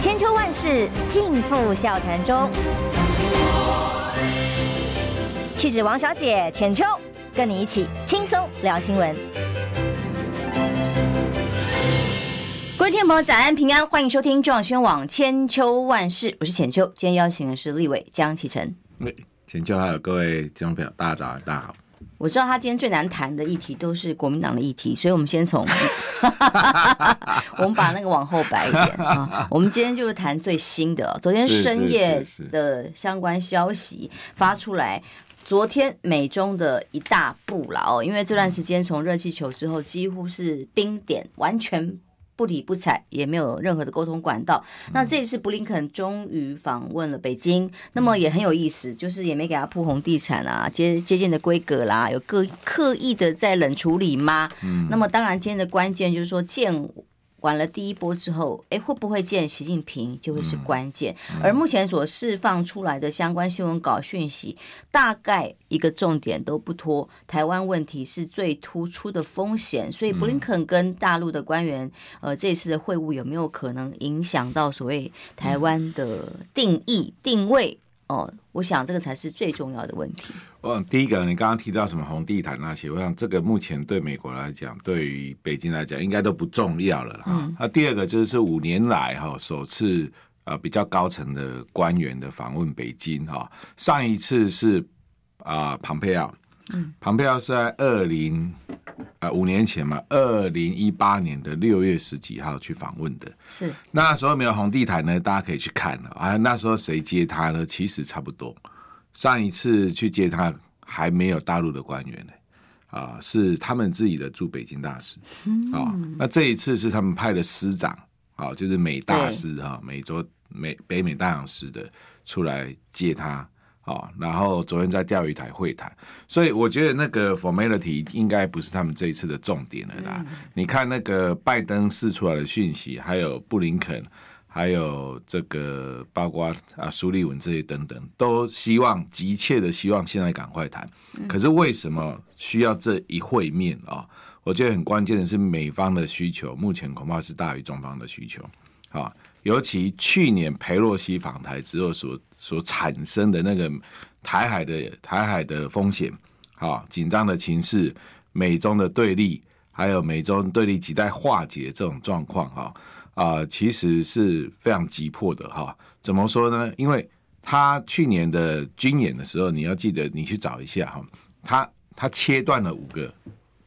千秋万世尽付笑谈中。气质王小姐浅秋，跟你一起轻松聊新闻。各位听众朋友，早安平安，欢迎收听中广宣网千秋万世，我是浅秋。今天邀请的是立委江启臣。浅秋还有各位听众朋友，大家早，大家好。我知道他今天最难谈的议题都是国民党的议题，所以我们先从，我们把那个往后摆一点啊。我们今天就是谈最新的，昨天深夜的相关消息发出来，昨天美中的一大步了哦，因为这段时间从热气球之后几乎是冰点，完全。不理不睬，也没有任何的沟通管道。那这一次布林肯终于访问了北京，那么也很有意思，就是也没给他铺红地毯啊，接接见的规格啦，有个刻意的在冷处理吗？嗯，那么当然今天的关键就是说见。完了第一波之后，哎，会不会见习近平就会是关键。而目前所释放出来的相关新闻稿讯息，大概一个重点都不脱，台湾问题是最突出的风险。所以布林肯跟大陆的官员，呃，这次的会晤有没有可能影响到所谓台湾的定义定位？哦，我想这个才是最重要的问题。哦，第一个，你刚刚提到什么红地毯那些，我想这个目前对美国来讲，对于北京来讲，应该都不重要了哈。那、嗯啊、第二个就是五年来哈首次啊比较高层的官员的访问北京哈，上一次是啊庞佩奥。嗯，庞佩奥是在二零呃五年前嘛，二零一八年的六月十几号去访问的。是那时候没有红地毯呢，大家可以去看了啊。那时候谁接他呢？其实差不多。上一次去接他还没有大陆的官员呢，啊，是他们自己的驻北京大使。嗯、啊，那这一次是他们派的司长，啊，就是美大使啊，美洲美北美大洋司的出来接他。哦，然后昨天在钓鱼台会谈，所以我觉得那个 formality 应该不是他们这一次的重点了啦。嗯、你看那个拜登释出来的讯息，还有布林肯，还有这个包括啊苏立文这些等等，都希望急切的希望现在赶快谈。可是为什么需要这一会面啊、哦？我觉得很关键的是美方的需求，目前恐怕是大于中方的需求。啊、哦，尤其去年裴洛西访台之后所。所产生的那个台海的台海的风险，啊，紧张的情势，美中的对立，还有美中对立亟待化解这种状况，哈啊，其实是非常急迫的，哈。怎么说呢？因为他去年的军演的时候，你要记得，你去找一下，哈，他他切断了五个，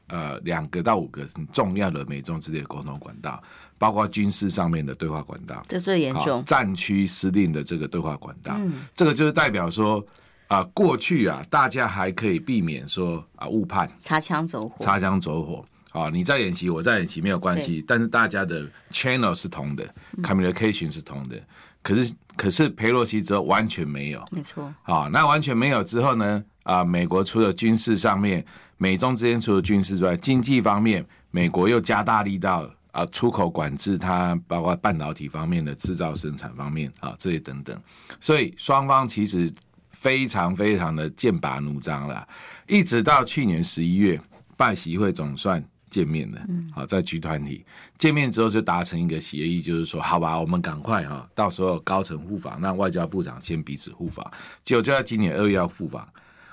呃，两个到五个很重要的美中之间的沟通管道。包括军事上面的对话管道，这最严重。战区司令的这个对话管道，嗯、这个就是代表说啊、呃，过去啊，大家还可以避免说啊误判、擦枪走火、擦枪走火啊，你在演习，我在演习没有关系，但是大家的 channel 是同的、嗯、，communication 是同的。可是，可是佩洛西之后完全没有，没错。啊，那完全没有之后呢？啊，美国除了军事上面，美中之间除了军事之外，经济方面，美国又加大力道。啊，出口管制，它包括半导体方面的制造生产方面啊，这些等等，所以双方其实非常非常的剑拔弩张了。一直到去年十一月，拜习会总算见面了。好，在集团体见面之后就达成一个协议，就是说，好吧，我们赶快哈，到时候高层互访，让外交部长先彼此互访。结果就在今年二月要互访，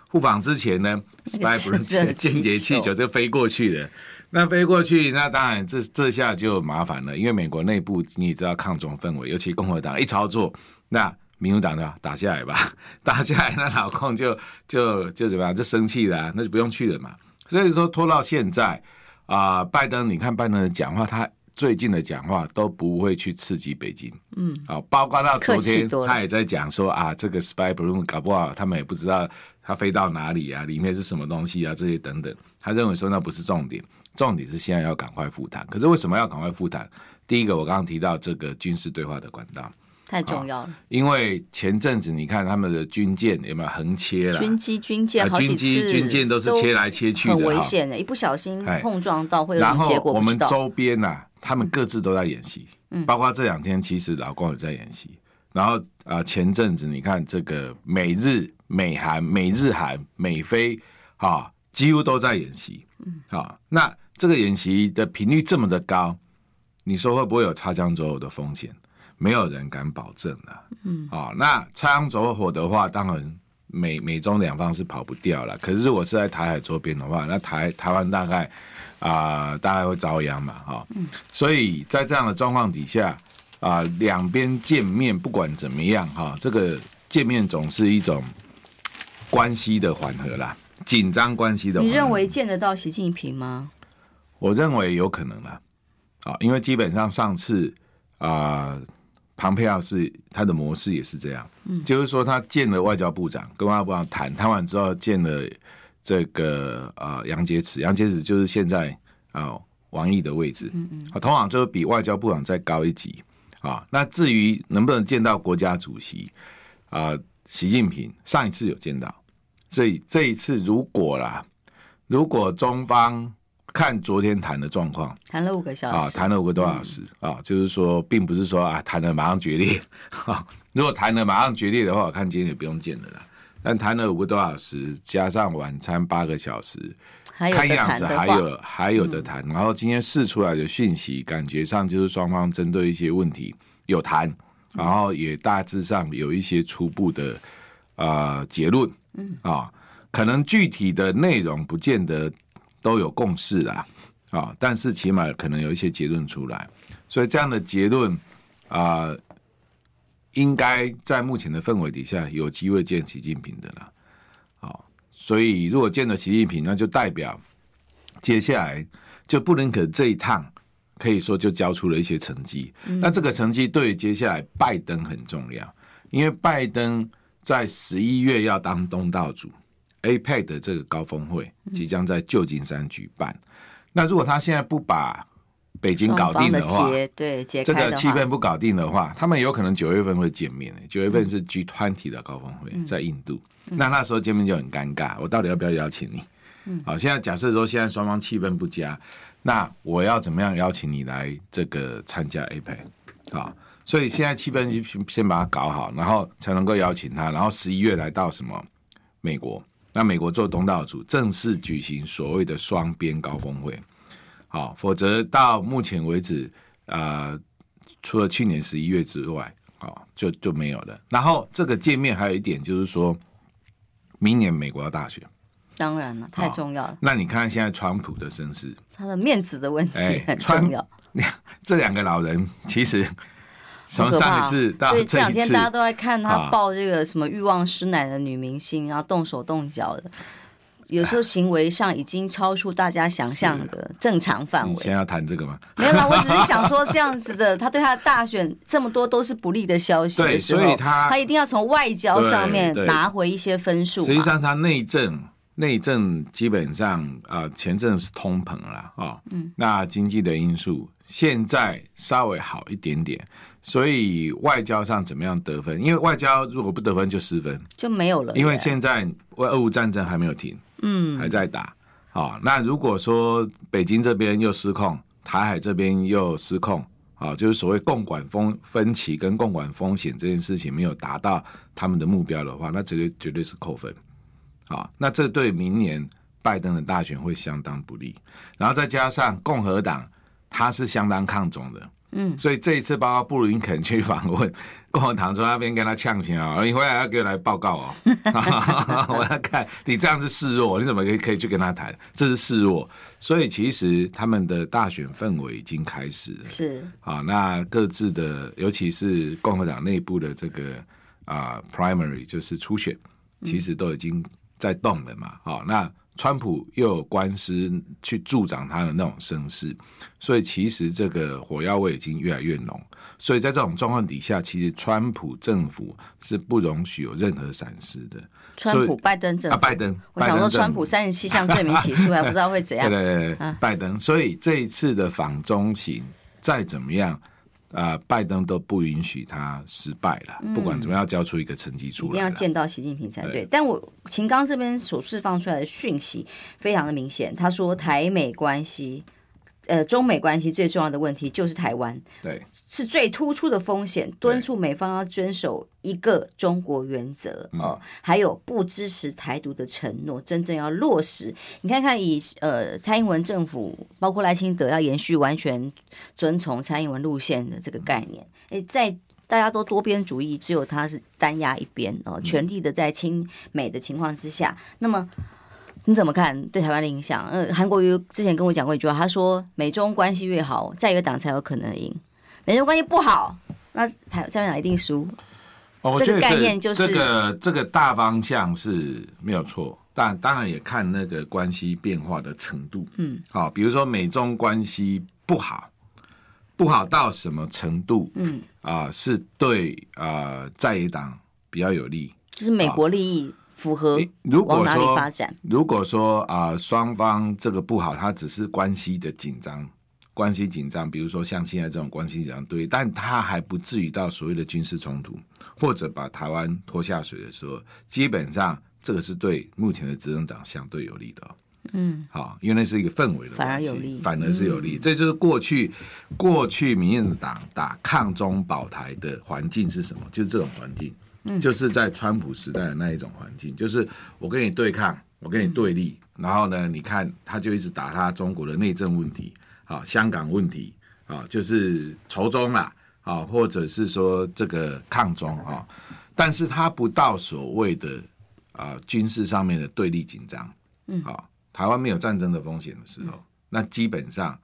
互访之前呢，spy balloon 间谍气球就飞过去了。那飞过去，那当然这这下就麻烦了，因为美国内部你也知道抗中氛围，尤其共和党一操作，那民主党的打下来吧，打下来那老共就就就怎么样，就生气了，那就不用去了嘛。所以说拖到现在啊、呃，拜登你看拜登的讲话，他最近的讲话都不会去刺激北京，嗯，好，包括到昨天他也在讲说啊，这个 spy balloon 搞不好他们也不知道它飞到哪里啊，里面是什么东西啊，这些等等，他认为说那不是重点。重点是现在要赶快复谈，可是为什么要赶快复谈？第一个，我刚刚提到这个军事对话的管道太重要了，因为前阵子你看他们的军舰有没有横切了？军机、军舰好几次，军舰都是切来切去的，很危险的，一不小心碰撞到会有什么结果？然后我们周边呐、啊，他们各自都在演习，嗯，包括这两天其实老公也在演习。然后啊，前阵子你看这个美日、美韩、美日韩、美菲啊，几乎都在演习，嗯，啊，那。这个演习的频率这么的高，你说会不会有擦枪走火的风险？没有人敢保证了。嗯，啊，那擦枪走火的话，当然美美中两方是跑不掉了。可是如果是在台海周边的话，那台台湾大概啊、呃，大概会遭殃嘛，哈。嗯，所以在这样的状况底下啊，两边见面不管怎么样哈，这个见面总是一种关系的缓和啦，紧张关系的和。你认为见得到习近平吗？我认为有可能啦，啊，因为基本上上次啊，庞佩奥是他的模式也是这样，嗯，就是说他见了外交部长，跟外交部长谈，谈完之后见了这个啊杨洁篪，杨洁篪就是现在啊王毅的位置，嗯嗯，啊，通常就是比外交部长再高一级啊。那至于能不能见到国家主席啊，习近平上一次有见到，所以这一次如果啦，如果中方。看昨天谈的状况，谈了五个小时啊，谈了五个多小时、嗯、啊，就是说，并不是说啊，谈了马上决裂。啊，如果谈了马上决裂的话，我看今天也不用见了啦。但谈了五个多小时，加上晚餐八个小时，看样子还有还有的谈。然后今天试出来的讯息，感觉上就是双方针对一些问题有谈，然后也大致上有一些初步的啊结论。嗯啊，可能具体的内容不见得。都有共识啦，啊，但是起码可能有一些结论出来，所以这样的结论啊、呃，应该在目前的氛围底下有机会见习近平的啦，啊，所以如果见了习近平，那就代表接下来就布林肯这一趟可以说就交出了一些成绩，那这个成绩对于接下来拜登很重要，因为拜登在十一月要当东道主。APEC 的这个高峰会即将在旧金山举办，嗯，那如果他现在不把北京搞定的话，的对的这个气氛不搞定的话，他们有可能九月份会见面。九月份是 G20 的高峰会，嗯，在印度，嗯，那那时候见面就很尴尬。我到底要不要邀请你？嗯，好，现在假设说现在双方气氛不佳，那我要怎么样邀请你来这个参加 APEC 啊？所以现在气氛先先把它搞好，然后才能够邀请他，然后十一月来到什么美国。那美国做东道主，正式举行所谓的双边高峰会，好，否则到目前为止，啊、呃，除了去年十一月之外，好，就就没有了。然后这个界面还有一点就是说，明年美国要大选，当然了，太重要了。那你看现在川普的身世，他的面子的问题很重要。欸、这两个老人其实。从上一次所以这两天大家都在看他抱这个什么欲望师奶的女明星，然后动手动脚的，有时候行为上已经超出大家想象的正常范围。你先要谈这个吗？没有啦，我只是想说这样子的，他对他的大选这么多都是不利的消息的时候，所以他他一定要从外交上面拿回一些分数。实际上，他内政内政基本上啊、呃，前阵是通膨了啊、哦，嗯，那经济的因素现在稍微好一点点。所以外交上怎么样得分？因为外交如果不得分就失分，就没有了。因为现在俄乌战争还没有停，嗯，还在打。好，那如果说北京这边又失控，台海这边又失控，啊，就是所谓共管风分歧跟共管风险这件事情没有达到他们的目标的话，那绝对绝对是扣分。好，那这对明年拜登的大选会相当不利。然后再加上共和党，他是相当抗中的。嗯，所以这一次包括布林肯去访问共和党，从那边跟他呛起啊，你回来要给我来报告哦。我要看你这样子示弱，你怎么可以可以去跟他谈？这是示弱。所以其实他们的大选氛围已经开始了。是啊，那各自的，尤其是共和党内部的这个啊 primary 就是初选，其实都已经在动了嘛。好，那。川普又有官司去助长他的那种声势，所以其实这个火药味已经越来越浓。所以在这种状况底下，其实川普政府是不容许有任何闪失的。川普、拜登政府，啊、拜登，我想说，川普三十七项罪名起诉，还不知道会怎样。对 对对，啊、拜登。所以这一次的访中行再怎么样。啊、呃，拜登都不允许他失败了，嗯，不管怎么样，交出一个成绩出来，一定要见到习近平才对。对，但我秦刚这边所释放出来的讯息非常的明显，他说台美关系。呃，中美关系最重要的问题就是台湾，对，是最突出的风险，敦促美方要遵守一个中国原则哦、呃，还有不支持台独的承诺，真正要落实。你看看以呃蔡英文政府，包括赖清德要延续完全遵从蔡英文路线的这个概念，诶，在大家都多边主义，只有他是单压一边哦，全力的在亲美的情况之下，那么你怎么看对台湾的影响？呃，韩国瑜之前跟我讲过一句话，他说美中关系越好，在野党才有可能赢；美中关系不好，那台在野党一定输。哦，这个概念就是这个这个大方向是没有错，但当然也看那个关系变化的程度。嗯，好，比如说美中关系不好，不好到什么程度？嗯，啊、呃，是对啊、呃，在野党比较有利，就是美国利益符合往哪里发展？如果说啊、呃，双方这个不好，他只是关系的紧张。关系紧张，比如说像现在这种关系紧张，对，但他还不至于到所谓的军事冲突，或者把台湾拖下水的时候，基本上这个是对目前的执政党相对有利的。嗯，好，因为那是一个氛围的关系，反而有利，反而是有利。嗯、这就是过去过去民进党打抗中保台的环境是什么？就是这种环境，嗯，就是在川普时代的那一种环境，就是我跟你对抗，我跟你对立，嗯、然后呢，你看他就一直打他中国的内政问题。啊，香港问题啊，就是仇中啦，啊，或者是说这个抗中啊，但是他不到所谓的啊军事上面的对立紧张，嗯，啊，台湾没有战争的风险的时候，那基本上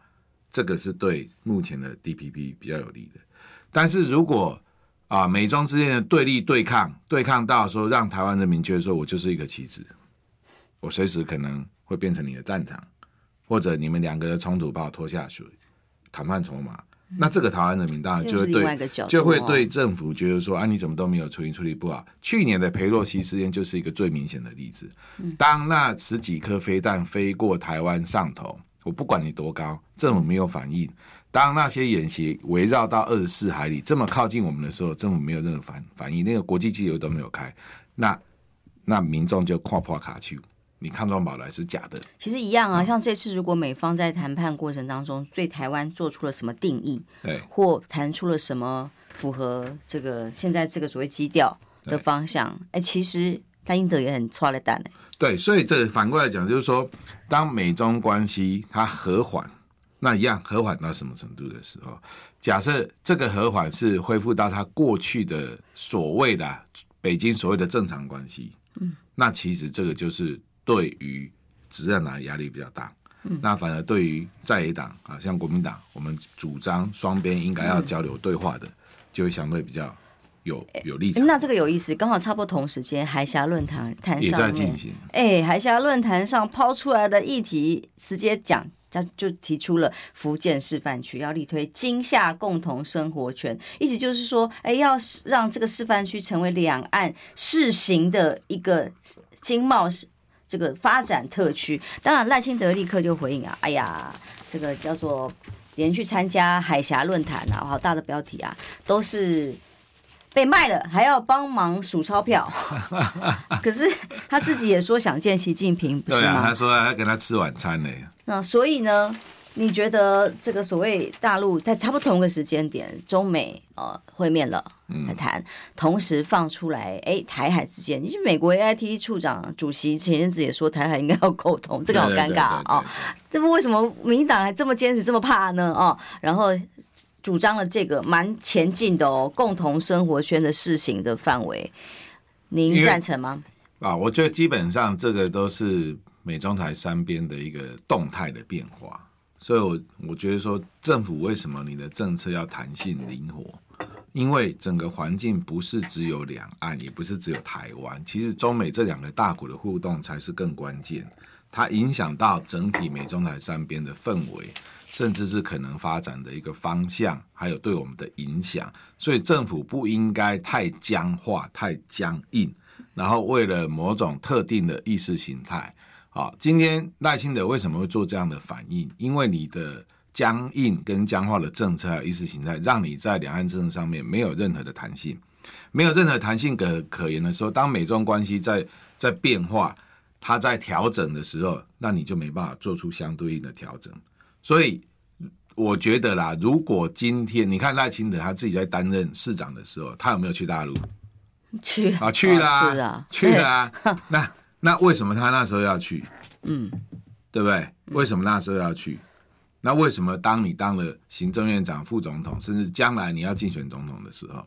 这个是对目前的 DPP 比较有利的。但是如果啊美中之间的对立对抗，对抗到说让台湾人民觉得说我就是一个棋子，我随时可能会变成你的战场。或者你们两个的冲突把我拖下水，谈判筹码，嗯、那这个台湾人民当然就会对，就会对政府觉得说啊，你怎么都没有处理，处理不好。去年的裴洛西事件就是一个最明显的例子。当那十几颗飞弹飞过台湾上头，我不管你多高，政府没有反应。当那些演习围绕到二十四海里这么靠近我们的时候，政府没有任何反反应，那个国际机油都没有开，那那民众就跨破卡去。你抗中保来是假的，其实一样啊。像这次，如果美方在谈判过程当中对台湾做出了什么定义，对，或谈出了什么符合这个现在这个所谓基调的方向，哎，其实他英德也很剉咧等。对，所以这反过来讲，就是说，当美中关系它和缓，那一样和缓到什么程度的时候，假设这个和缓是恢复到他过去的所谓的北京所谓的正常关系，嗯，那其实这个就是。对于执政党压力比较大，嗯、那反而对于在野党啊，像国民党，我们主张双边应该要交流对话的，嗯、就会相对比较有有立场。那这个有意思，刚好差不多同时间，海峡论坛也在进行。哎，海峡论坛上抛出来的议题，直接讲，他就提出了福建示范区要力推金厦共同生活圈，意思就是说，哎，要让这个示范区成为两岸试行的一个经贸。这个发展特区，当然赖清德立刻就回应啊，哎呀，这个叫做连续参加海峡论坛啊，好大的标题啊，都是被卖了，还要帮忙数钞票。可是他自己也说想见习近平，不是吗？对啊，他说要跟他吃晚餐呢。那所以呢？你觉得这个所谓大陆在差不多同一个时间点，中美呃会面了，来谈，同时放出来，哎，台海之间，你是美国 AIT 处长主席前阵子也说台海应该要沟通，这个好尴尬啊！这不为什么民进党还这么坚持这么怕呢？哦，然后主张了这个蛮前进的哦，共同生活圈的事情的范围，您赞成吗？啊，我觉得基本上这个都是美中台三边的一个动态的变化。所以我，我我觉得说，政府为什么你的政策要弹性灵活？因为整个环境不是只有两岸，也不是只有台湾，其实中美这两个大国的互动才是更关键。它影响到整体美中台三边的氛围，甚至是可能发展的一个方向，还有对我们的影响。所以，政府不应该太僵化、太僵硬，然后为了某种特定的意识形态。好，今天赖清德为什么会做这样的反应？因为你的僵硬跟僵化的政策意识形态，让你在两岸政策上面没有任何的弹性，没有任何弹性可可言的时候，当美中关系在在变化，它在调整的时候，那你就没办法做出相对应的调整。所以我觉得啦，如果今天你看赖清德他自己在担任市长的时候，他有没有去大陆？去啊，去啦，是啊，去啦，那。那为什么他那时候要去？嗯，对不对？为什么那时候要去？那为什么当你当了行政院长、副总统，甚至将来你要竞选总统的时候，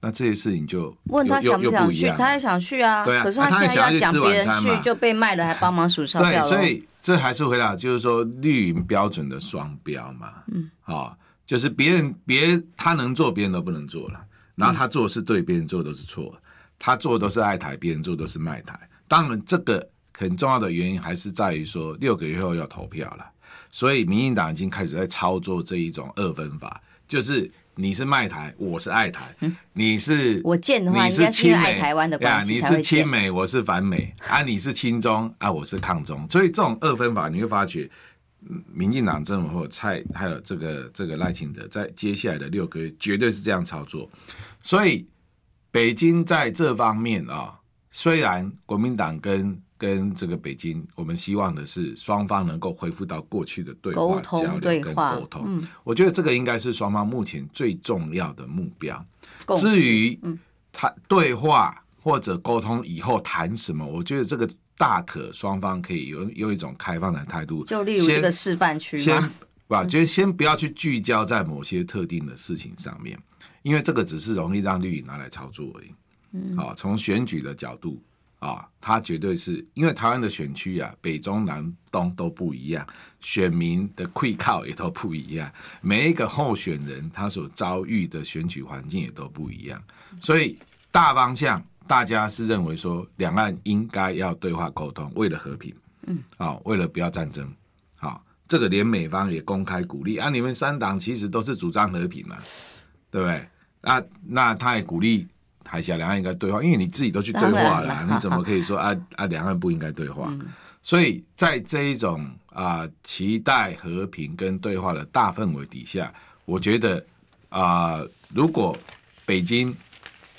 那这些事情就问他想不想去，他也想去啊。对啊，可是他现在要讲别人去就被卖了，还帮忙数钞票。对，所以这还是回答，就是说绿营标准的双标嘛。嗯，好，就是别人别他能做，别人都不能做了。然后他做的是对，别人做的都是错。他做的都是爱台，别人做的都是卖台。当然，这个很重要的原因还是在于说六个月后要投票了，所以民进党已经开始在操作这一种二分法，就是。你是卖台，我是爱台。嗯、你是我见的话，你是亲爱台湾的关系你是亲美，我是反美啊。你是亲中啊，我是抗中。所以这种二分法，你会发觉，民进党政府或蔡还有这个这个赖清德，在接下来的六个月绝对是这样操作。所以北京在这方面啊，虽然国民党跟跟这个北京，我们希望的是双方能够恢复到过去的对话交流跟沟通。嗯，我觉得这个应该是双方目前最重要的目标。至于谈对话或者沟通以后谈什么，我觉得这个大可双方可以有有一种开放的态度。就例如这个示范区，先吧，就是先不要去聚焦在某些特定的事情上面，因为这个只是容易让绿营拿来操作而已。嗯，好，从选举的角度。啊，他绝对是因为台湾的选区啊，北中南东都不一样，选民的溃靠也都不一样，每一个候选人他所遭遇的选举环境也都不一样，所以大方向大家是认为说，两岸应该要对话沟通，为了和平，嗯，啊，为了不要战争，好，这个连美方也公开鼓励啊，你们三党其实都是主张和平嘛，对不对？那那他也鼓励。台下两岸应该对话，因为你自己都去对话了，你怎么可以说 啊啊两岸不应该对话？嗯、所以在这一种啊、呃、期待和平跟对话的大氛围底下，我觉得啊、呃，如果北京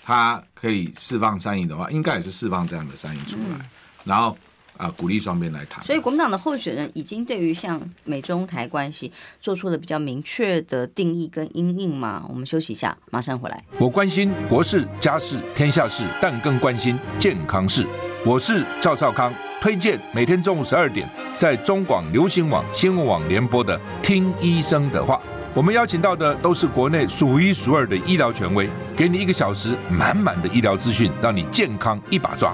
它可以释放善意的话，应该也是释放这样的善意出来，嗯、然后。啊，鼓励双边来谈。所以国民党的候选人已经对于像美中台关系做出了比较明确的定义跟因应嘛。我们休息一下，马上回来。我关心国事、家事、天下事，但更关心健康事。我是赵少康，推荐每天中午十二点在中广流行网、新闻网联播的《听医生的话》。我们邀请到的都是国内数一数二的医疗权威，给你一个小时满满的医疗资讯，让你健康一把抓。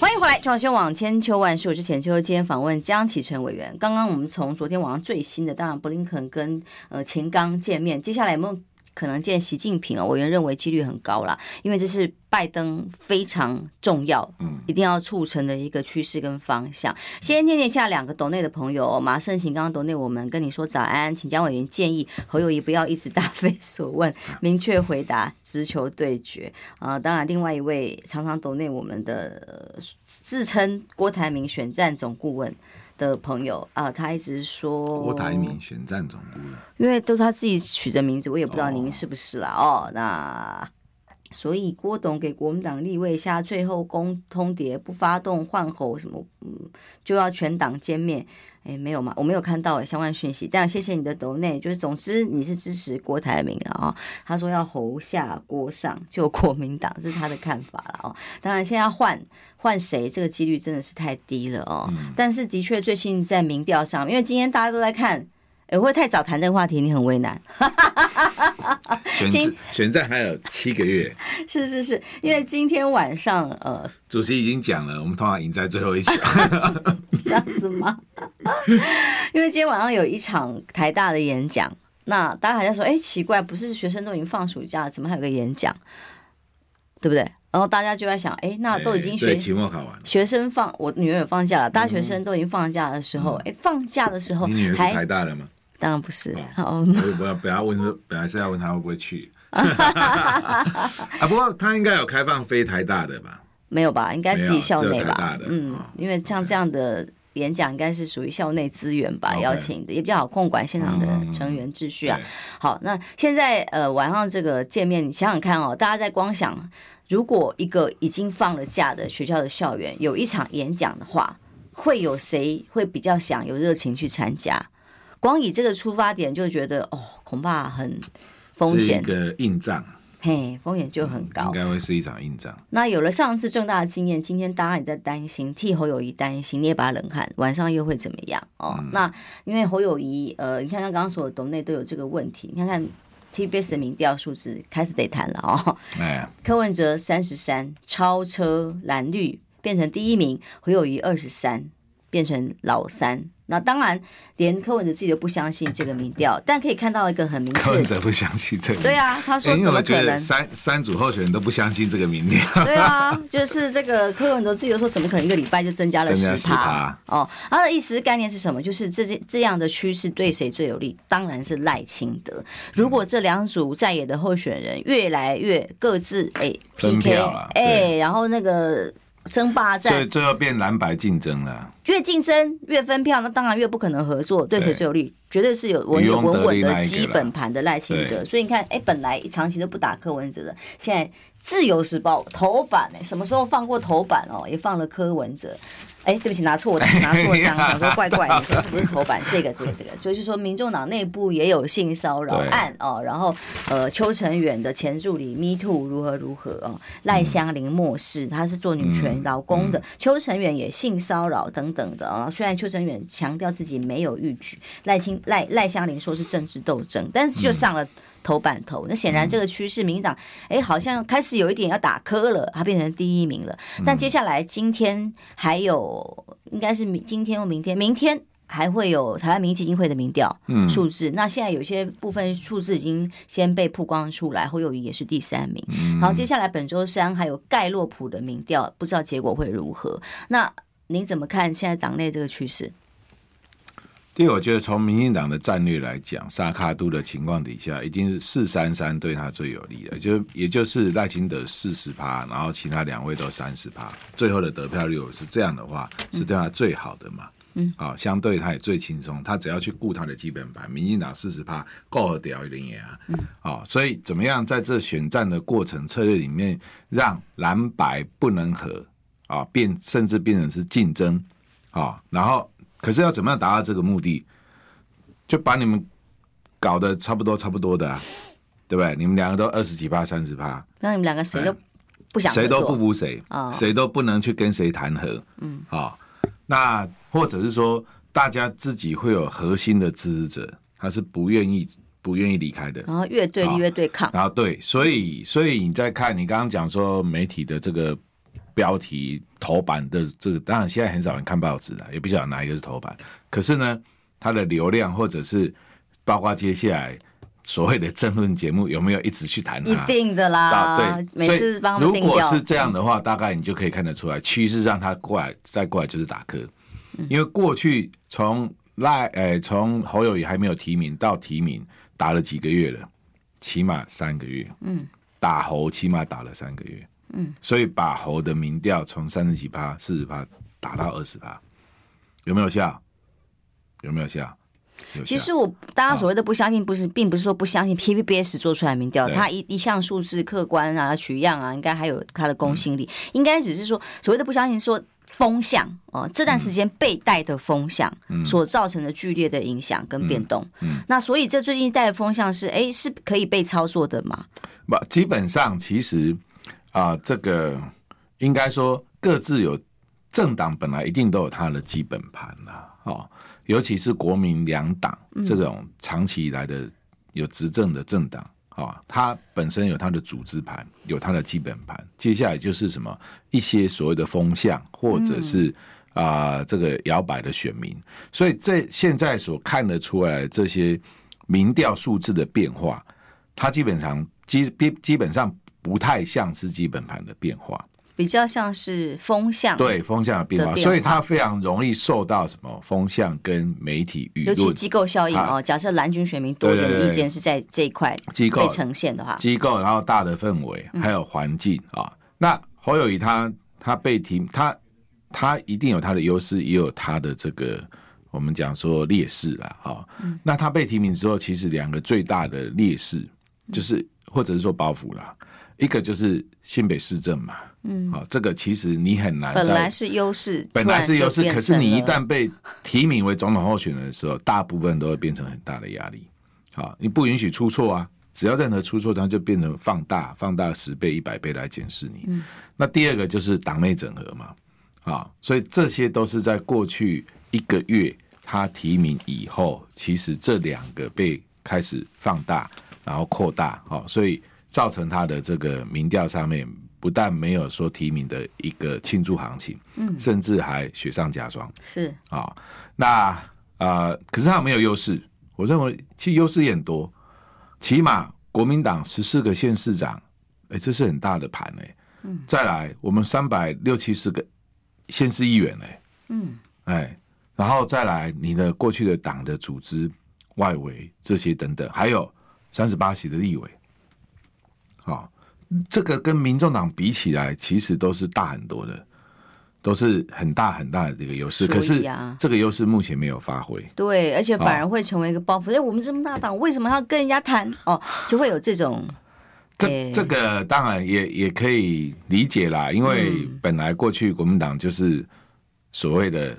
欢迎回来，中央网千秋万世，我是浅秋。今天访问江启臣委员。刚刚我们从昨天晚上最新的，当然布林肯跟呃秦刚见面，接下来有没有可能见习近平啊？委员认为几率很高啦，因为这是拜登非常重要，嗯，一定要促成的一个趋势跟方向。先念念一下两个斗内的朋友，马胜行刚刚斗内我们跟你说早安，请江委员建议侯友谊不要一直答非所问，明确回答，直球对决啊、呃！当然，另外一位常常斗内我们的自称郭台铭选战总顾问。的朋友啊，他一直说郭台铭选战总顾问，因为都是他自己取的名字，我也不知道您是不是啦哦，哦。那所以郭董给国民党立位下最后公通牒，不发动换候什么，嗯，就要全党歼灭。哎，没有嘛，我没有看到相关讯息。但谢谢你的抖内，就是总之你是支持郭台铭的啊、哦。他说要侯下郭上救国民党，这是他的看法了哦。当然现在换换谁，这个几率真的是太低了哦。嗯、但是的确最近在民调上，因为今天大家都在看。也会太早谈这个话题，你很为难。选战选战还有七个月，是是是，因为今天晚上呃，主席已经讲了，我们通常赢在最后一场，这样子吗？因为今天晚上有一场台大的演讲，那大家还在说，哎、欸，奇怪，不是学生都已经放暑假了，怎么还有个演讲？对不对？然后大家就在想，哎，那都已经学期末考完了，学生放，我女儿也放假了，大学生都已经放假的时候，哎，放假的时候，你女儿是台大的吗？当然不是，好，不要不要问说，本来是要问他会不会去，啊，不过他应该有开放非台大的吧？没有吧？应该自己校内吧？嗯，因为像这样的演讲，应该是属于校内资源吧？邀请的也比较好控管现场的成员秩序啊。好，那现在呃晚上这个见面，你想想看哦，大家在光想，如果一个已经放了假的学校的校园有一场演讲的话。会有谁会比较想有热情去参加？光以这个出发点就觉得哦，恐怕很风险，是一个硬仗。嘿，风险就很高，应该会是一场硬仗。那有了上次政大的经验，今天大家也在担心，替侯友谊担心，捏把冷汗，晚上又会怎么样？哦，嗯、那因为侯友谊，呃，你看他刚刚说的斗内都有这个问题，你看看 TBS 的民调数字开始得谈了哦。哎，柯文哲三十三，超车蓝绿变成第一名，侯友谊二十三，变成老三。那当然，连柯文哲自己都不相信这个民调，但可以看到一个很明确，柯文哲不相信这个。对啊，他说怎么可能？三三组候选人都不相信这个民调。对啊，就是这个柯文哲自己都说，怎么可能一个礼拜就增加了十趴？哦，他的意思概念是什么？就是这这这样的趋势对谁最有利？当然是赖清德。如果这两组在野的候选人越来越各自哎 PK 哎，然后那个。争霸战，所以最后变蓝白竞争了。越竞争越分票，那当然越不可能合作，对谁最有利？绝对是有稳稳稳的基本盘的赖清德。所以你看，哎，本来长期都不打柯文哲的，现在自由时报头版哎，什么时候放过头版哦？也放了柯文哲。哎，对不起，拿错，拿错章，讲说怪怪的，这不是头版，这个，这个，这个，所以就说民众党内部也有性骚扰案哦，然后呃，邱成远的前助理 Me Too 如何如何哦，赖香林漠视，他是做女权劳工的，邱成远也性骚扰等等的啊。虽然邱成远强调自己没有逾矩，赖清赖赖香林说是政治斗争，但是就上了。头版头，那显然这个趋势，民进党哎，好像开始有一点要打磕了，它变成第一名了。但接下来今天还有，应该是明今天或明天，明天还会有台湾民意基金会的民调数字。那现在有些部分数字已经先被曝光出来，侯友宜也是第三名。好，接下来本周三还有盖洛普的民调，不知道结果会如何。那您怎么看现在党内这个趋势？因为我觉得从民进党的战略来讲，萨卡都的情况底下，一定是四三三对他最有利的，就也就是赖清德四十趴，然后其他两位都三十趴，最后的得票率是这样的话，是对他最好的嘛？嗯，啊，相对他也最轻松，他只要去顾他的基本盘，民进党四十趴够屌一点啊，嗯，啊，所以怎么样在这选战的过程策略里面，让蓝白不能和啊，变甚至变成是竞争啊，然后。可是要怎么样达到这个目的？就把你们搞得差不多差不多的，啊，对不对？你们两个都二十几趴、三十趴，那你们两个谁都不想，谁都不服谁啊，谁都不能去跟谁谈和，嗯，啊，那或者是说，大家自己会有核心的支持者，他是不愿意不愿意离开的，然后越对立越对抗，然后对，所以所以你在看你刚刚讲说媒体的这个。标题头版的这个，当然现在很少人看报纸了，也不晓得哪一个是头版。可是呢，它的流量或者是包括接下来所谓的争论节目有没有一直去谈它？一定的啦，对，每次帮如果是这样的话，大概你就可以看得出来，趋势让他过来再过来就是打磕，因为过去从赖呃从侯友宜还没有提名到提名打了几个月了，起码三个月，嗯，打侯起码打了三个月。嗯，所以把侯的民调从三十几趴、四十趴打到二十趴，有没有效？有没有效？有。其实我大家所谓的不相信，不是，并不是说不相信 PPBS 做出来的民调，它一一项数字客观啊、取样啊，应该还有它的公信力。应该只是说所谓的不相信，说风向哦，这段时间被带的风向所造成的剧烈的影响跟变动。嗯，那所以这最近带的风向是，哎，是可以被操作的吗？不，基本上其实。啊，这个应该说各自有政党本来一定都有它的基本盘啦，哦，尤其是国民两党这种长期以来的有执政的政党，啊，它本身有它的组织盘，有它的基本盘。接下来就是什么一些所谓的风向，或者是啊这个摇摆的选民。所以这现在所看得出来这些民调数字的变化，它基本上基基基本上。不太像是基本盘的变化，比较像是风向。对风向的变化，所以它非常容易受到什么风向跟媒体舆论，尤其机构效应哦。假设蓝军选民多元的意见是在这一块机构被呈现的话，机构然后大的氛围还有环境啊、嗯。那侯友宜他他被提，他他一定有他的优势，也有他的这个我们讲说劣势啦。啊、嗯。那他被提名之后，其实两个最大的劣势就是，或者是说包袱啦。一个就是新北市政嘛，嗯，好，这个其实你很难。本来是优势，本来是优势，可是你一旦被提名为总统候选人的时候，大部分都会变成很大的压力。好，你不允许出错啊，只要任何出错，它就变成放大，放大十倍、一百倍来检视你。嗯，那第二个就是党内整合嘛，啊，所以这些都是在过去一个月他提名以后，其实这两个被开始放大，然后扩大，好，所以。造成他的这个民调上面不但没有说提名的一个庆祝行情，嗯，甚至还雪上加霜。是啊、哦，那啊、呃，可是他没有优势。我认为其实优势也很多，起码国民党十四个县市长，哎，这是很大的盘哎。嗯，再来我们三百六七十个县市议员哎，嗯，哎，然后再来你的过去的党的组织外围这些等等，还有三十八席的立委。啊，这个跟民众党比起来，其实都是大很多的，都是很大很大的这个优势。可是这个优势目前没有发挥。对，而且反而会成为一个包袱。哎，我们这么大党，为什么要跟人家谈？哦，就会有这种。这这个当然也也可以理解啦，因为本来过去国民党就是所谓的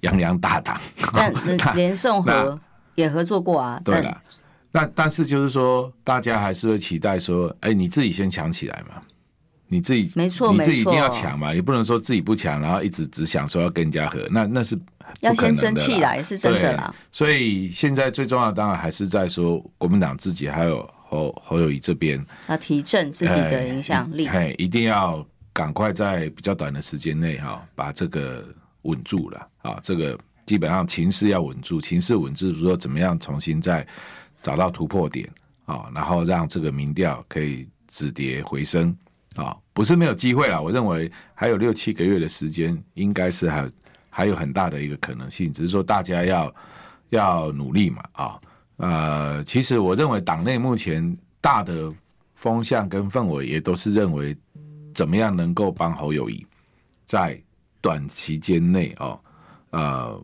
洋洋大党，但 连宋和也合作过啊。对了。但但是就是说，大家还是会期待说，哎、欸，你自己先抢起来嘛，你自己没错，你自己一定要抢嘛，也不能说自己不抢，然后一直只想说要跟人家合，那那是要先争气来，是真的啦。所以现在最重要的当然还是在说国民党自己还有侯侯友谊这边要提振自己的影响力，哎，一定要赶快在比较短的时间内哈把这个稳住了啊，这个基本上情势要稳住，情势稳住，说怎么样重新再。找到突破点啊，然后让这个民调可以止跌回升啊，不是没有机会啦。我认为还有六七个月的时间，应该是还还有很大的一个可能性，只是说大家要要努力嘛啊。呃，其实我认为党内目前大的风向跟氛围也都是认为，怎么样能够帮侯友谊在短期间内哦呃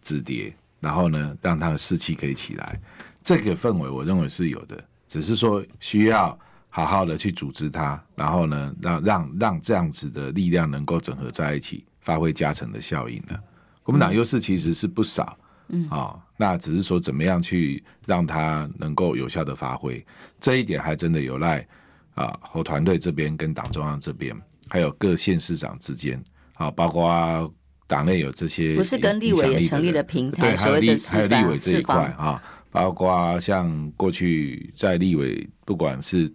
止跌，然后呢让他的士气可以起来。这个氛围，我认为是有的，只是说需要好好的去组织它，然后呢，让让让这样子的力量能够整合在一起，发挥加成的效应呢。国民党优势其实是不少，嗯啊、哦，那只是说怎么样去让它能够有效的发挥，这一点还真的有赖啊和团队这边跟党中央这边，还有各县市长之间啊，包括党内有这些，不是跟立委也成立了平台，对，还有立还有立委这一块啊。包括像过去在立委，不管是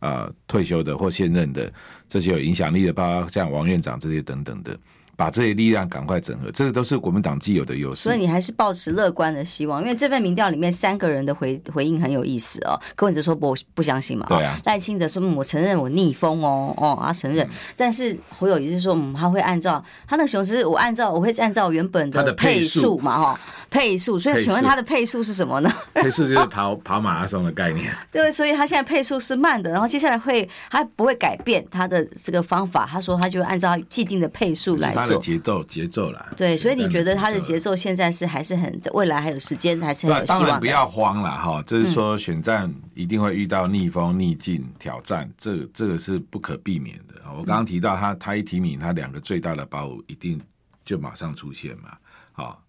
啊、退休的或现任的这些有影响力的，包括像王院长这些等等的，把这些力量赶快整合，这个都是国民党既有的优势。所以你还是保持乐观的希望，因为这份民调里面三个人的回回应很有意思哦。柯文哲说不不相信嘛，对啊。赖清德说我承认我逆风哦哦，他承认，嗯、但是侯友宜是说嗯他会按照他那个雄狮，我按照我会按照原本的配速嘛哈。配速，所以请问他的配速是什么呢？配速就是跑跑马拉松的概念。对，所以他现在配速是慢的，然后接下来会他不会改变他的这个方法。他说他就按照既定的配速来做。节奏节奏啦。对，所以你觉得他的节奏现在是还是很未来还有时间还是很有希望的？当然不要慌了哈，就是说选战一定会遇到逆风逆境挑战，这个这个是不可避免的。我刚刚提到他他一提名，他两个最大的包袱一定就马上出现嘛，好。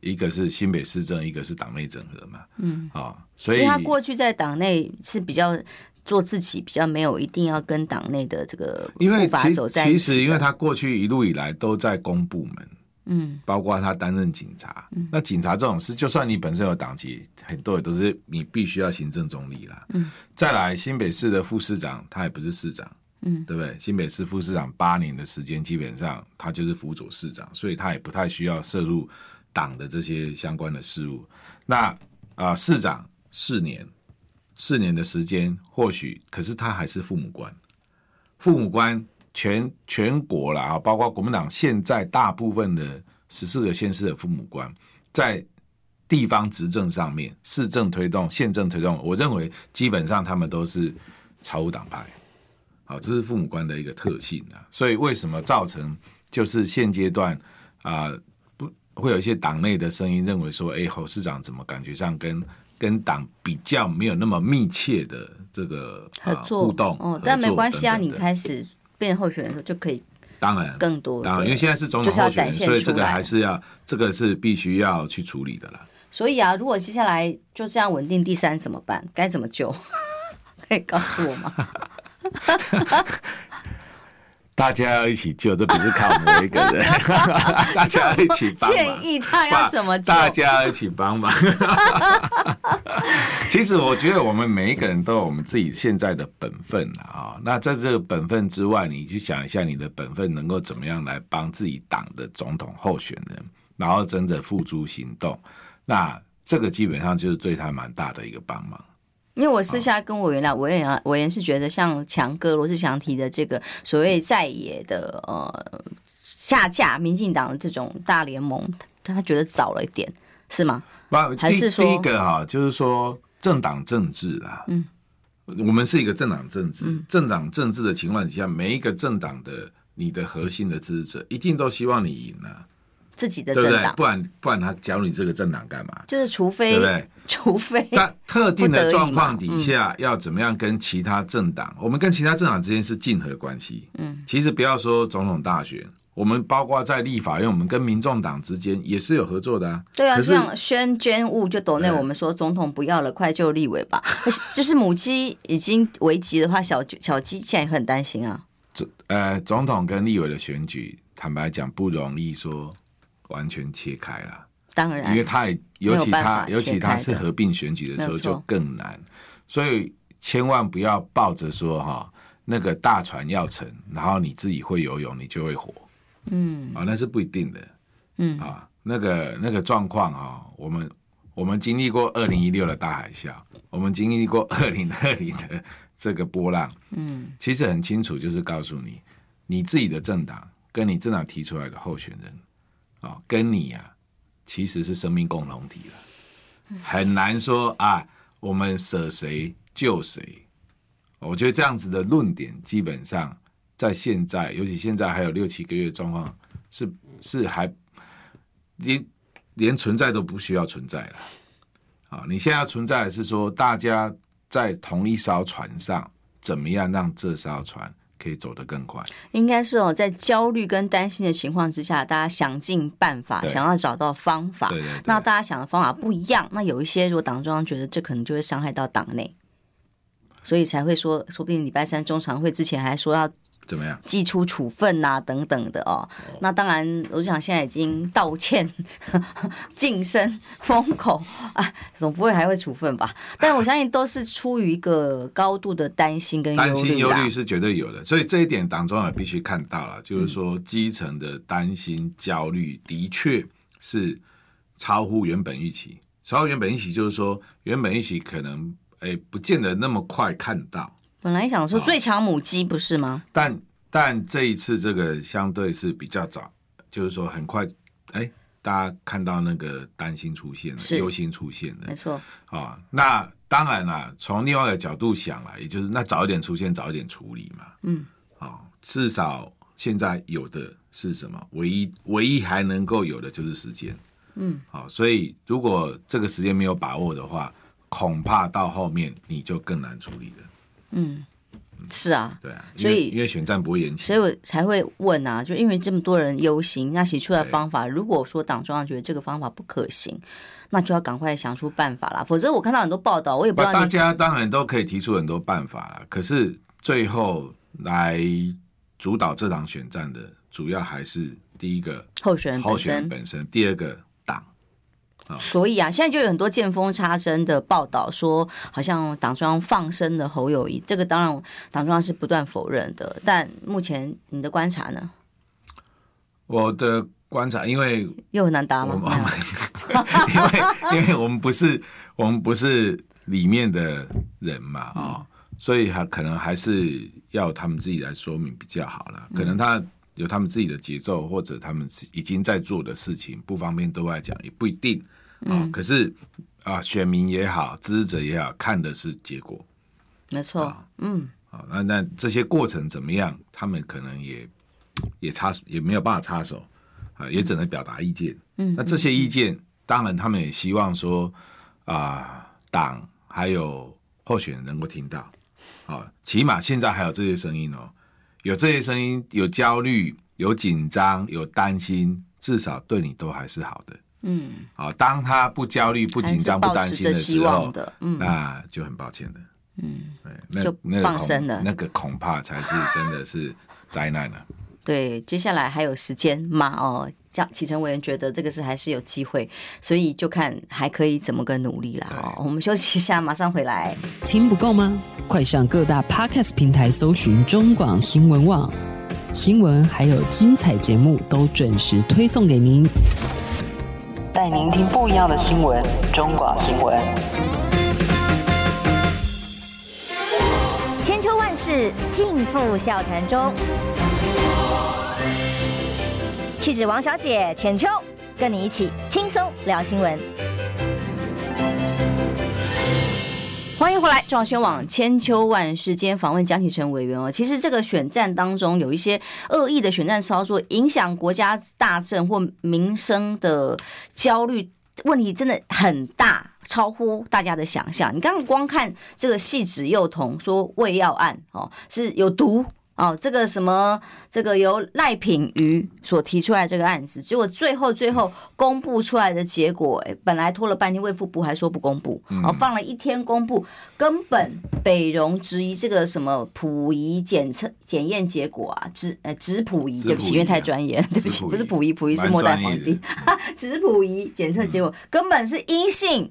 一个是新北市政，一个是党内整合嘛，嗯，啊、哦，所以，他过去在党内是比较做自己，比较没有一定要跟党内的这个步伐走在一起。其实，因为他过去一路以来都在公部门，嗯，包括他担任警察，嗯，那警察这种事，就算你本身有党籍，很多也都是你必须要行政中立啦，嗯，再来新北市的副市长，他也不是市长，嗯，对不对？新北市副市长八年的时间，基本上他就是辅佐市长，所以他也不太需要涉入。党的这些相关的事务，那啊、呃，市长四年，四年的时间，或许，可是他还是父母官，父母官全全国了啊，包括国民党现在大部分的十四个县市的父母官，在地方执政上面，市政推动、县政推动，我认为基本上他们都是超无党派，好，这是父母官的一个特性啊。所以为什么造成就是现阶段啊？呃会有一些党内的声音认为说，哎，侯市长怎么感觉上跟跟党比较没有那么密切的这个合作互动。哦，但没关系啊，你开始变候选人的时候就可以。当然，更多当然，因为现在是总统候选人，所以这个还是要，这个是必须要去处理的啦。所以啊，如果接下来就这样稳定第三怎么办？该怎么救？可以告诉我吗？大家要一起救，这不是靠我们一个人，大家要一起。建议他要怎么救？大家要一起帮忙。其实我觉得我们每一个人都有我们自己现在的本分啊。那在这个本分之外，你去想一下你的本分能够怎么样来帮自己党的总统候选人，然后真的付诸行动。那这个基本上就是对他蛮大的一个帮忙。因为我私下跟委员啊，委员啊，委员是觉得像强哥罗志祥提的这个所谓在野的呃下架民进党的这种大联盟，他觉得早了一点，是吗？还是说第一个哈，就是说政党政治啦，嗯，我们是一个政党政治，嗯、政党政治的情况底下，每一个政党的你的核心的支持者一定都希望你赢啊。自己的政党，对不对？不然不然他加入你这个政党干嘛？就是除非，对不对？除非在特定的状况底下，要怎么样跟其他政党？嗯、我们跟其他政党之间是竞合关系。嗯，其实不要说总统大选，我们包括在立法院，我们跟民众党之间也是有合作的啊。对啊，像宣捐物就抖内我们说总统不要了，快救立委吧。就是母鸡已经危急的话，小小鸡现在也很担心啊。总呃，总统跟立委的选举，坦白讲不容易说。完全切开了，当然，因为他也尤其他尤其他是合并选举的时候就更难，所以千万不要抱着说哈那个大船要沉，然后你自己会游泳，你就会活，嗯。啊，那是不一定的，嗯。啊，那个那个状况啊，我们我们经历过二零一六的大海啸，我们经历过二零二零的这个波浪，嗯，其实很清楚，就是告诉你，你自己的政党跟你政党提出来的候选人。哦，跟你、啊，其实是生命共同体了，很难说啊，我们舍谁救谁。我觉得这样子的论点，基本上在现在，尤其现在还有六七个月的状况，是是还连连存在都不需要存在了。啊，你现在要存在的是说，大家在同一艘船上，怎么样让这艘船可以走得更快，应该是哦，在焦虑跟担心的情况之下，大家想尽办法，想要找到方法。对对对，那大家想的方法不一样，那有一些如果党中央觉得这可能就会伤害到党内，所以才会说，说不定礼拜三中常会之前还说要。怎么样？寄出处分呐、啊，等等的哦。哦那当然，我想现在已经道歉、晋升、封口啊，总不会还会处分吧？但我相信都是出于一个高度的担心跟忧虑。担心忧虑是绝对有的，所以这一点党中央也必须看到了，就是说基层的担心、焦虑的确是超乎原本预期。超乎原本预期，就是说原本预期可能哎不见得那么快看到。本来想说最强母鸡不是吗？哦、但但这一次这个相对是比较早，就是说很快，哎，大家看到那个担心出现了，忧心出现了，没错。啊、哦，那当然啦，从另外一个角度想来，也就是那早一点出现，早一点处理嘛。嗯。哦，至少现在有的是什么？唯一唯一还能够有的就是时间。嗯。好、哦，所以如果这个时间没有把握的话，恐怕到后面你就更难处理了。嗯，是啊，对啊，所以因为选战不会延期，所以我才会问啊，就因为这么多人忧心，那写出来的方法，如果说党中央觉得这个方法不可行，那就要赶快想出办法啦，否则我看到很多报道，我也不知道。大家当然都可以提出很多办法了，可是最后来主导这场选战的，主要还是第一个候选人候选人本身，第二个。所以啊，现在就有很多见缝插针的报道，说好像党中央放生了侯友谊，这个当然党中央是不断否认的。但目前你的观察呢？我的观察，因为又很难答吗？因为因为我们不是我们不是里面的人嘛，啊、所以还可能还是要他们自己来说明比较好了。可能他有他们自己的节奏，或者他们已经在做的事情，不方便对外讲，也不一定。啊，可是啊，选民也好，支持者也好，看的是结果，没错，嗯，好，那那这些过程怎么样？他们可能也也插也没有办法插手，啊，也只能表达意见。嗯，那这些意见，当然他们也希望说啊，党还有候选人能够听到，啊，起码现在还有这些声音哦，有这些声音，有焦虑，有紧张，有担心，至少对你都还是好的。嗯，好，当他不焦虑、不紧张、不担心的时候，嗯，那就很抱歉的。嗯，对，就放生了，那个恐怕才是真的是灾难了。对，接下来还有时间吗？哦，这样启程委员觉得这个是还是有机会，所以就看还可以怎么个努力啦。哦，我们休息一下，马上回来。听不够吗？快上各大 Podcast 平台搜寻中广新闻网新闻，还有精彩节目都准时推送给您，带您听不一样的新闻。中广新闻。千秋万世尽付笑谈中，气质王小姐浅秋，跟你一起轻松聊新闻。欢迎回来，中广网千秋万世间访问江启臣委员哦。其实这个选战当中有一些恶意的选战操作，影响国家大政或民生的焦虑。问题真的很大，超乎大家的想象。你刚刚光看这个汐止幼童说胃药案哦，是有毒。哦，这个什么，这个由赖品妤所提出来这个案子，结果最后最后公布出来的结果，哎，本来拖了半天，卫福部还说不公布，哦，放了一天公布，根本北荣质疑这个什么溥仪检测检验结果啊，质呃质溥仪，对不起，因为太专业，对不起，不是溥仪，溥仪是末代皇帝，质溥仪检测结果根本是阴性。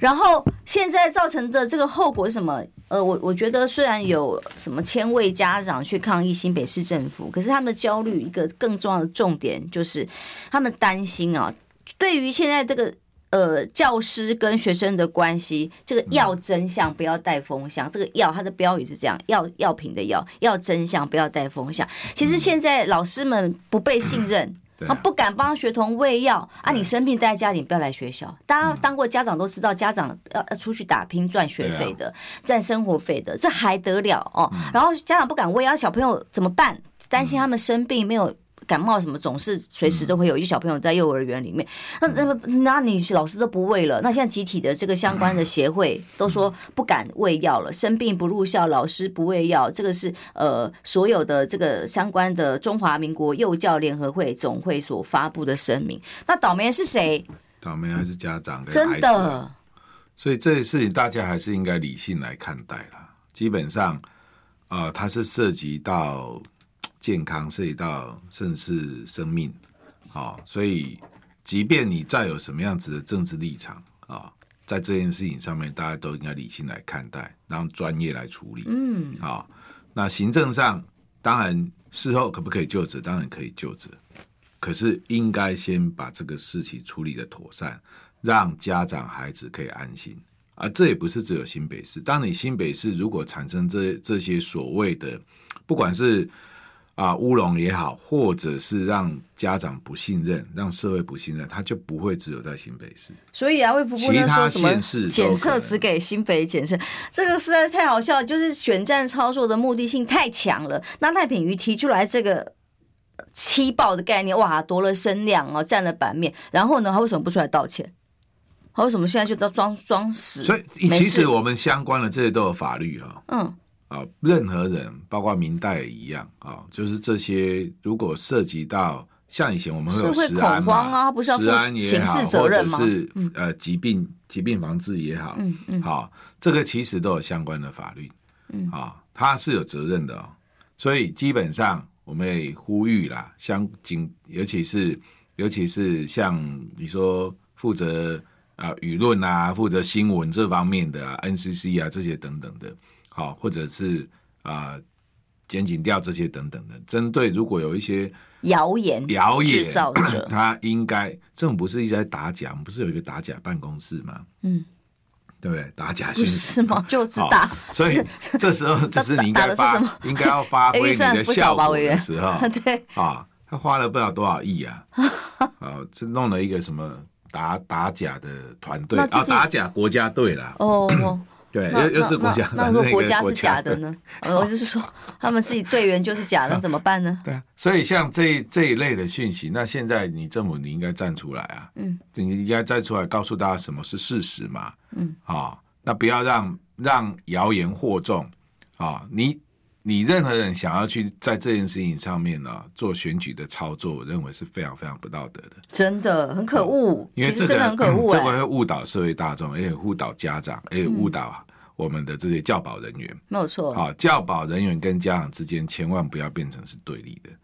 然后现在造成的这个后果是什么？呃，我我觉得虽然有什么千位家长去抗议新北市政府，可是他们的焦虑一个更重要的重点就是他们担心啊，对于现在这个呃教师跟学生的关系，这个要真相不要带风向，这个要它的标语是这样，要药品的药要真相不要带风向。其实现在老师们不被信任。啊，不敢帮学童喂药啊！你生病待在家里，不要来学校。大家当过家长都知道，家长要要出去打拼赚学费的，赚生活费的，这还得了哦？然后家长不敢喂药，小朋友怎么办？担心他们生病没有。感冒什么总是随时都会有一些小朋友在幼儿园里面，那那那你老师都不喂了，那现在集体的这个相关的协会都说不敢喂药了，生病不入校，老师不喂药，这个是呃所有的这个相关的中华民国幼教联合会总会所发布的声明。那倒霉的是谁？倒霉还是家长？真的。所以这些事情大家还是应该理性来看待啦。基本上，呃，它是涉及到。健康涉及到甚至生命，啊，所以即便你再有什么样子的政治立场啊，在这件事情上面，大家都应该理性来看待，让专业来处理。嗯，啊，那行政上当然事后可不可以就职？当然可以就职，可是应该先把这个事情处理的妥善，让家长孩子可以安心。啊，这也不是只有新北市，当你新北市如果产生这这些所谓的，不管是啊，乌龙也好，或者是让家长不信任，让社会不信任，他就不会只有在新北市。所以啊，卫福部那说什么检测只给新北检测，这个实在太好笑，就是选战操作的目的性太强了。那赖品瑜提出来这个踢爆的概念，哇，夺了声量哦，占了版面。然后呢，他为什么不出来道歉？他为什么现在就都装装死？所以其实我们相关的这些都有法律哈。嗯。啊，任何人，包括明代也一样啊，就是这些，如果涉及到像以前我们会有食安嘛，啊，不是要负刑事责任？或者是呃疾病疾病防治也好，嗯嗯，好，这个其实都有相关的法律，嗯啊，他是有责任的哦，所以基本上我们也呼吁啦，相警尤其是尤其是像你说负责啊舆论啊，负责新闻这方面的啊，NCC 啊这些等等的。好，或者是啊，检警掉这些等等的，针对如果有一些谣言谣言制造者，他应该政府不是一直在打假，我们不是有一个打假办公室吗？嗯，对不对？打假不是吗？就是打，所以这时候就是你应该发，应该要发挥你的效果的时候，对啊，他花了不知道多少亿啊，啊，这弄了一个什么打打假的团队啊，打假国家队了哦。对，又又是国家，那如果国家是假的呢？我就是说，他们自己队员就是假的，怎么办呢？对啊，所以像这这一类的讯息，那现在你政府你应该站出来啊，嗯，你应该站出来告诉大家什么是事实嘛，嗯，啊，那不要让让谣言惑众啊，你你任何人想要去在这件事情上面呢做选举的操作，我认为是非常非常不道德的，真的很可恶，因为这个很可恶，这个会误导社会大众，而且误导家长，而且误导。我们的这些教保人员。没有错，好，教保人员跟家长之间千万不要变成是对立的，好，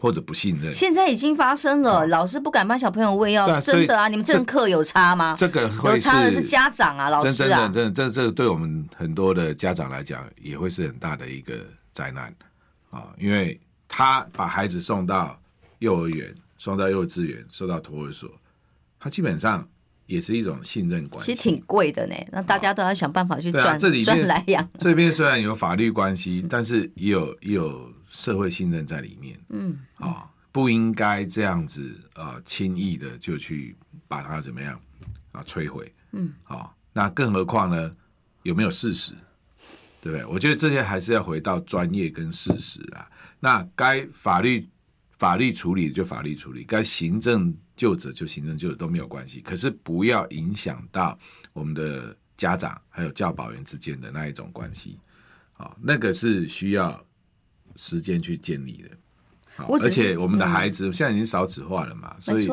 或者不信任。现在已经发生了，老师不敢帮小朋友喂药，真的啊？你们政课有差吗？这个有差的是家长啊，老师啊，真的真的，这这个对我们很多的家长来讲，也会是很大的一个灾难啊，因为他把孩子送到幼儿园，送到幼稚园，送到托儿所，他基本上。也是一种信任关系，其实挺贵的呢。那大家都要想办法去赚，啊、这里赚来养。这边虽然有法律关系，但是也有也有社会信任在里面。嗯，啊、哦，不应该这样子啊，轻易的就去把它怎么样啊摧毁。嗯，啊、哦，那更何况呢？有没有事实？对不对？我觉得这些还是要回到专业跟事实啊。那该法律法律处理就法律处理，该行政。就责就行政就责都没有关系，可是不要影响到我们的家长还有教保员之间的那一种关系，好，那个是需要时间去建立的。好，而且我们的孩子现在已经少子化了嘛，所以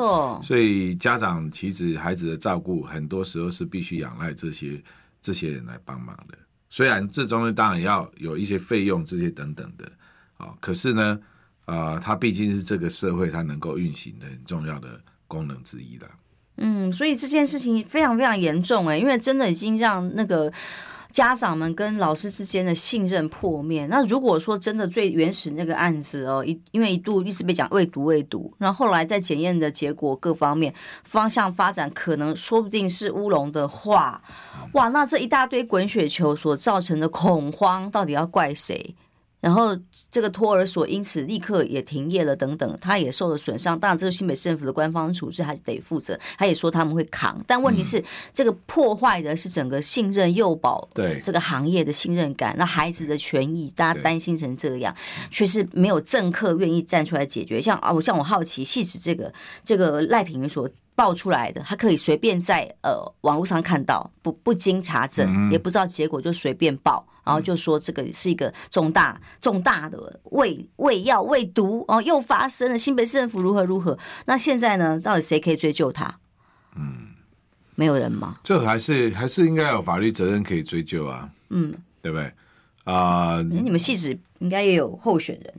所以家长其实孩子的照顾很多时候是必须仰赖这些这些人来帮忙的。虽然这中间当然要有一些费用这些等等的，啊，可是呢，呃，它毕竟是这个社会它能够运行的很重要的。功能之一的，嗯，所以这件事情非常非常严重哎，因为真的已经让那个家长们跟老师之间的信任破灭。那如果说真的最原始那个案子哦，一因为一度一直被讲未毒未毒，然后后来在检验的结果各方面方向发展，可能说不定是乌龙的话，哇，那这一大堆滚雪球所造成的恐慌，到底要怪谁？然后这个托儿所因此立刻也停业了，等等，他也受了损伤。当然，这个新北市政府的官方处置还得负责。他也说他们会扛，但问题是，嗯、这个破坏的是整个信任幼保对这个行业的信任感。那孩子的权益，大家担心成这样，却是没有政客愿意站出来解决。像啊，我像我好奇，细致这个这个赖品妤所爆出来的，他可以随便在呃网络上看到，不不经查证，嗯、也不知道结果就随便报。然后就说这个是一个重大重大的胃胃药胃毒哦，又发生了新北市政府如何如何？那现在呢？到底谁可以追究他？嗯，没有人吗？这还是还是应该有法律责任可以追究啊？嗯，对不对？啊、呃，你们戏子应该也有候选人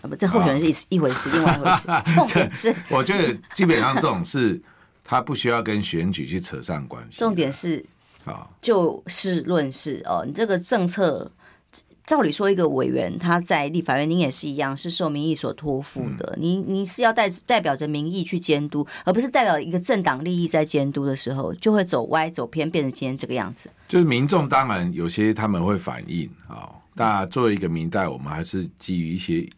啊？不，这候选人是一、哦、一回事，另外一回事。重点是，我觉得基本上这种事，他不需要跟选举去扯上关系。重点是。就事论事哦，你这个政策，照理说，一个委员他在立法院，您也是一样，是受民意所托付的。你你是要代代表着民意去监督，而不是代表一个政党利益在监督的时候，就会走歪走偏，变成今天这个样子。就是民众当然有些他们会反映啊，那作为一个民代，我们还是基于一些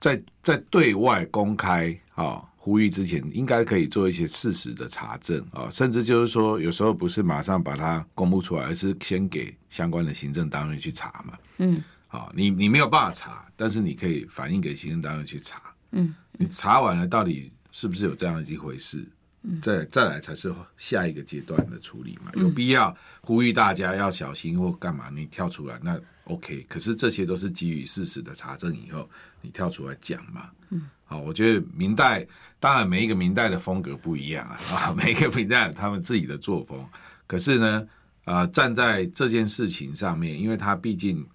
在在对外公开啊。呼吁之前应该可以做一些事实的查证啊，甚至就是说，有时候不是马上把它公布出来，而是先给相关的行政单位去查嘛。嗯，好，你你没有办法查，但是你可以反映给行政单位去查。嗯，你查完了，到底是不是有这样一回事？嗯，再再来才是下一个阶段的处理嘛。有必要呼吁大家要小心或干嘛？你跳出来那 OK，可是这些都是基于事实的查证以后，你跳出来讲嘛。嗯，好，我觉得明代。当然，每一个明代的风格不一样啊，啊，每一个明代有他们自己的作风。可是呢，啊、呃，站在这件事情上面，因为它毕竟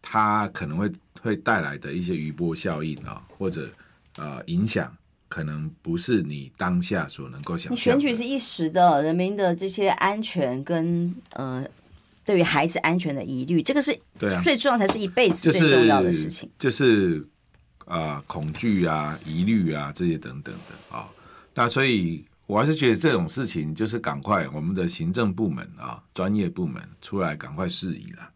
它可能会会带来的一些余波效应啊，或者呃影响，可能不是你当下所能够想象。你选举是一时的，人民的这些安全跟呃对于孩子安全的疑虑，这个是最重要，才是一辈子最重要的事情。就是。就是啊、呃，恐惧啊，疑虑啊，这些等等的啊、哦，那所以我还是觉得这种事情就是赶快我们的行政部门啊，专业部门出来赶快释疑了，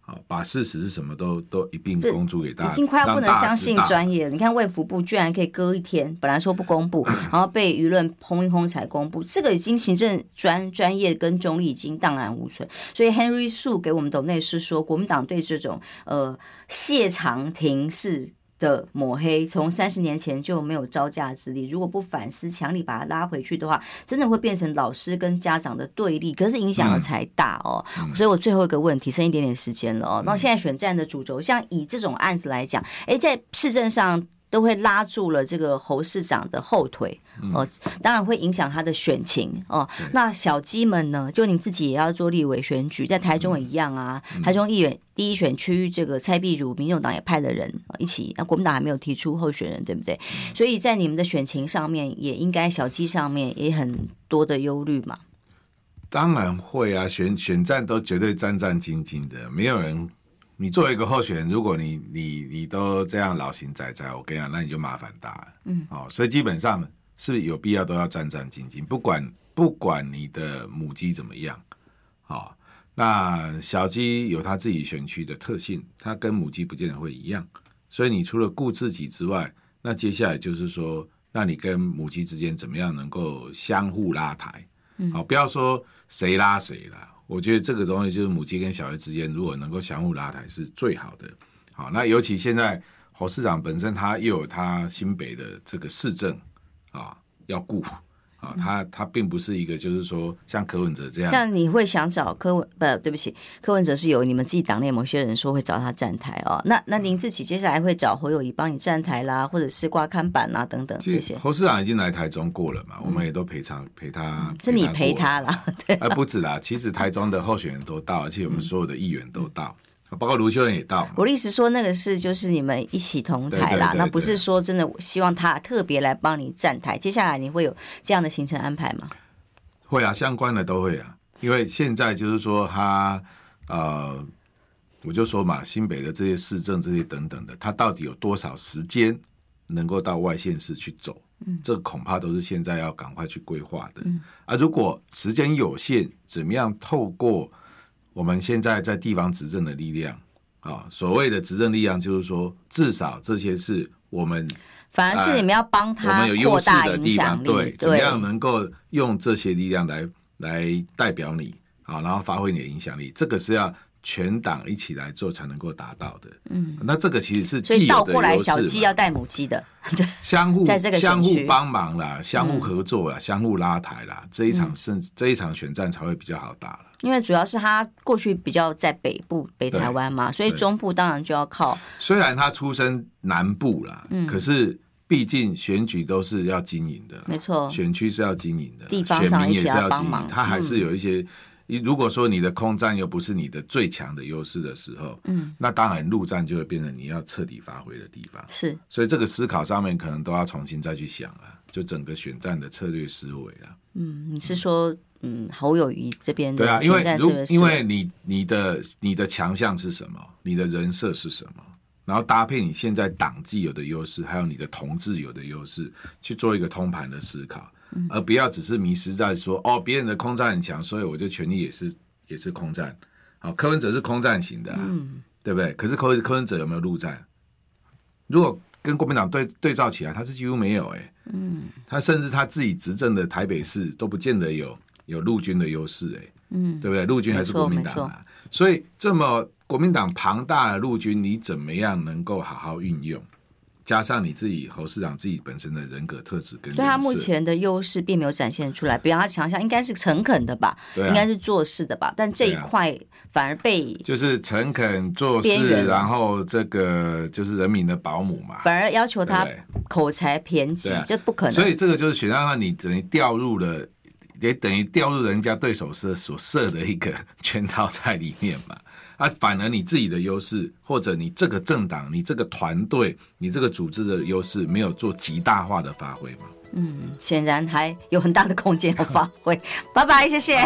好，把事实是什么都都一并公诸给大家，已经快要不能相信专业了。你看卫福部居然可以隔一天，本来说不公布，然后被舆论轰一轰才公布，这个已经行政专专业跟中立已经荡然无存。所以 Henry Su 给我们董内是说，国民党对这种呃谢长廷式。的抹黑，从三十年前就没有招架之力。如果不反思，强力把他拉回去的话，真的会变成老师跟家长的对立。可是影响的才大哦。嗯、所以我最后一个问题，剩一点点时间了哦。那、嗯、现在选战的主轴，像以这种案子来讲，哎，在市政上。都会拉住了这个侯市长的后腿哦，当然会影响他的选情哦。那小鸡们呢？就你自己也要做立委选举，在台中也一样啊。台中议员第一选区，这个蔡壁如，民众党也派了人一起，那国民党还没有提出候选人，对不对？所以在你们的选情上面，也应该小鸡上面也很多的忧虑嘛。当然会啊，选选战都绝对战战兢兢的，没有人。你作为一个候选人，如果你你你都这样老行仔仔，我跟你讲，那你就麻烦大了。嗯，哦，所以基本上是有必要都要战战兢兢，不管不管你的母鸡怎么样，哦，那小鸡有它自己选区的特性，它跟母鸡不见得会一样，所以你除了顾自己之外，那接下来就是说，那你跟母鸡之间怎么样能够相互拉抬？嗯，好，不要说谁拉谁了。我觉得这个东西就是母鸡跟小孩之间，如果能够相互拉抬是最好的。好，那尤其现在侯市长本身他又有他新北的这个市政啊要顾啊，他他并不是一个就是说像柯文哲这样。像你会想找柯文不？对不起，柯文哲是有你们自己党内某些人说会找他站台哦。那那您自己接下来会找侯友谊帮你站台啦，或者是挂看板啦等等这些。侯市长已经来台中过了嘛，我们也都陪他陪他。是你陪他啦，对。啊不止啦，其实台中的候选人都到，而且我们所有的议员都到。包括卢秀燕也到。我的意思说，那个是就是你们一起同台啦，那不是说真的希望他特别来帮你站台。接下来你会有这样的行程安排吗？会啊，相关的都会啊。因为现在就是说他呃，我就说嘛，新北的这些市政这些等等的，他到底有多少时间能够到外县市去走？嗯，这恐怕都是现在要赶快去规划的。嗯，啊，如果时间有限，怎么样透过？我们现在在地方执政的力量啊，所谓的执政力量，就是说，至少这些是我们，反而是你们要帮他，我们有优势的地方，对，怎么样能够用这些力量来来代表你啊，然后发挥你的影响力，这个是要。全党一起来做才能够达到的。嗯，那这个其实是。所以倒过来，小鸡要带母鸡的，对，相互 在这个相互帮忙啦，相互合作啦，嗯、相互拉抬啦，这一场胜、嗯、这一场选战才会比较好打了。因为主要是他过去比较在北部北台湾嘛，所以中部当然就要靠。虽然他出身南部啦，嗯，可是毕竟选举都是要经营的，没错，选区是要经营的，地方上也是要帮忙，他还是有一些。你如果说你的空战又不是你的最强的优势的时候，嗯，那当然陆战就会变成你要彻底发挥的地方。是，所以这个思考上面可能都要重新再去想了，就整个选战的策略思维啊。嗯，你是说，嗯，侯友谊这边对啊，因为如因为你你的你的强项是什么，你的人设是什么，然后搭配你现在党既有的优势，还有你的同志有的优势，去做一个通盘的思考。而不要只是迷失在说哦，别人的空战很强，所以我就全力也是也是空战。好，柯文哲是空战型的，啊，嗯，对不对？可是柯柯文哲有没有陆战？如果跟国民党对对照起来，他是几乎没有哎，欸，嗯，他甚至他自己执政的台北市都不见得有有陆军的优势哎，嗯，对不对？陆军还是国民党啊，所以这么国民党庞大的陆军，你怎么样能够好好运用？加上你自己侯市长自己本身的人格特质跟，对他目前的优势并没有展现出来，比方他强项应该是诚恳的吧，对啊、应该是做事的吧，但这一块反而被就是诚恳做事，然后这个就是人民的保姆嘛，反而要求他口才偏激，这对不可能。所以这个就是选上他，你等于掉入了，也等于掉入人家对手设所设的一个 圈套在里面嘛。啊，反而你自己的优势，或者你这个政党、你这个团队、你这个组织的优势，没有做极大化的发挥嘛？嗯，显然还有很大的空间要发挥。拜拜，谢谢。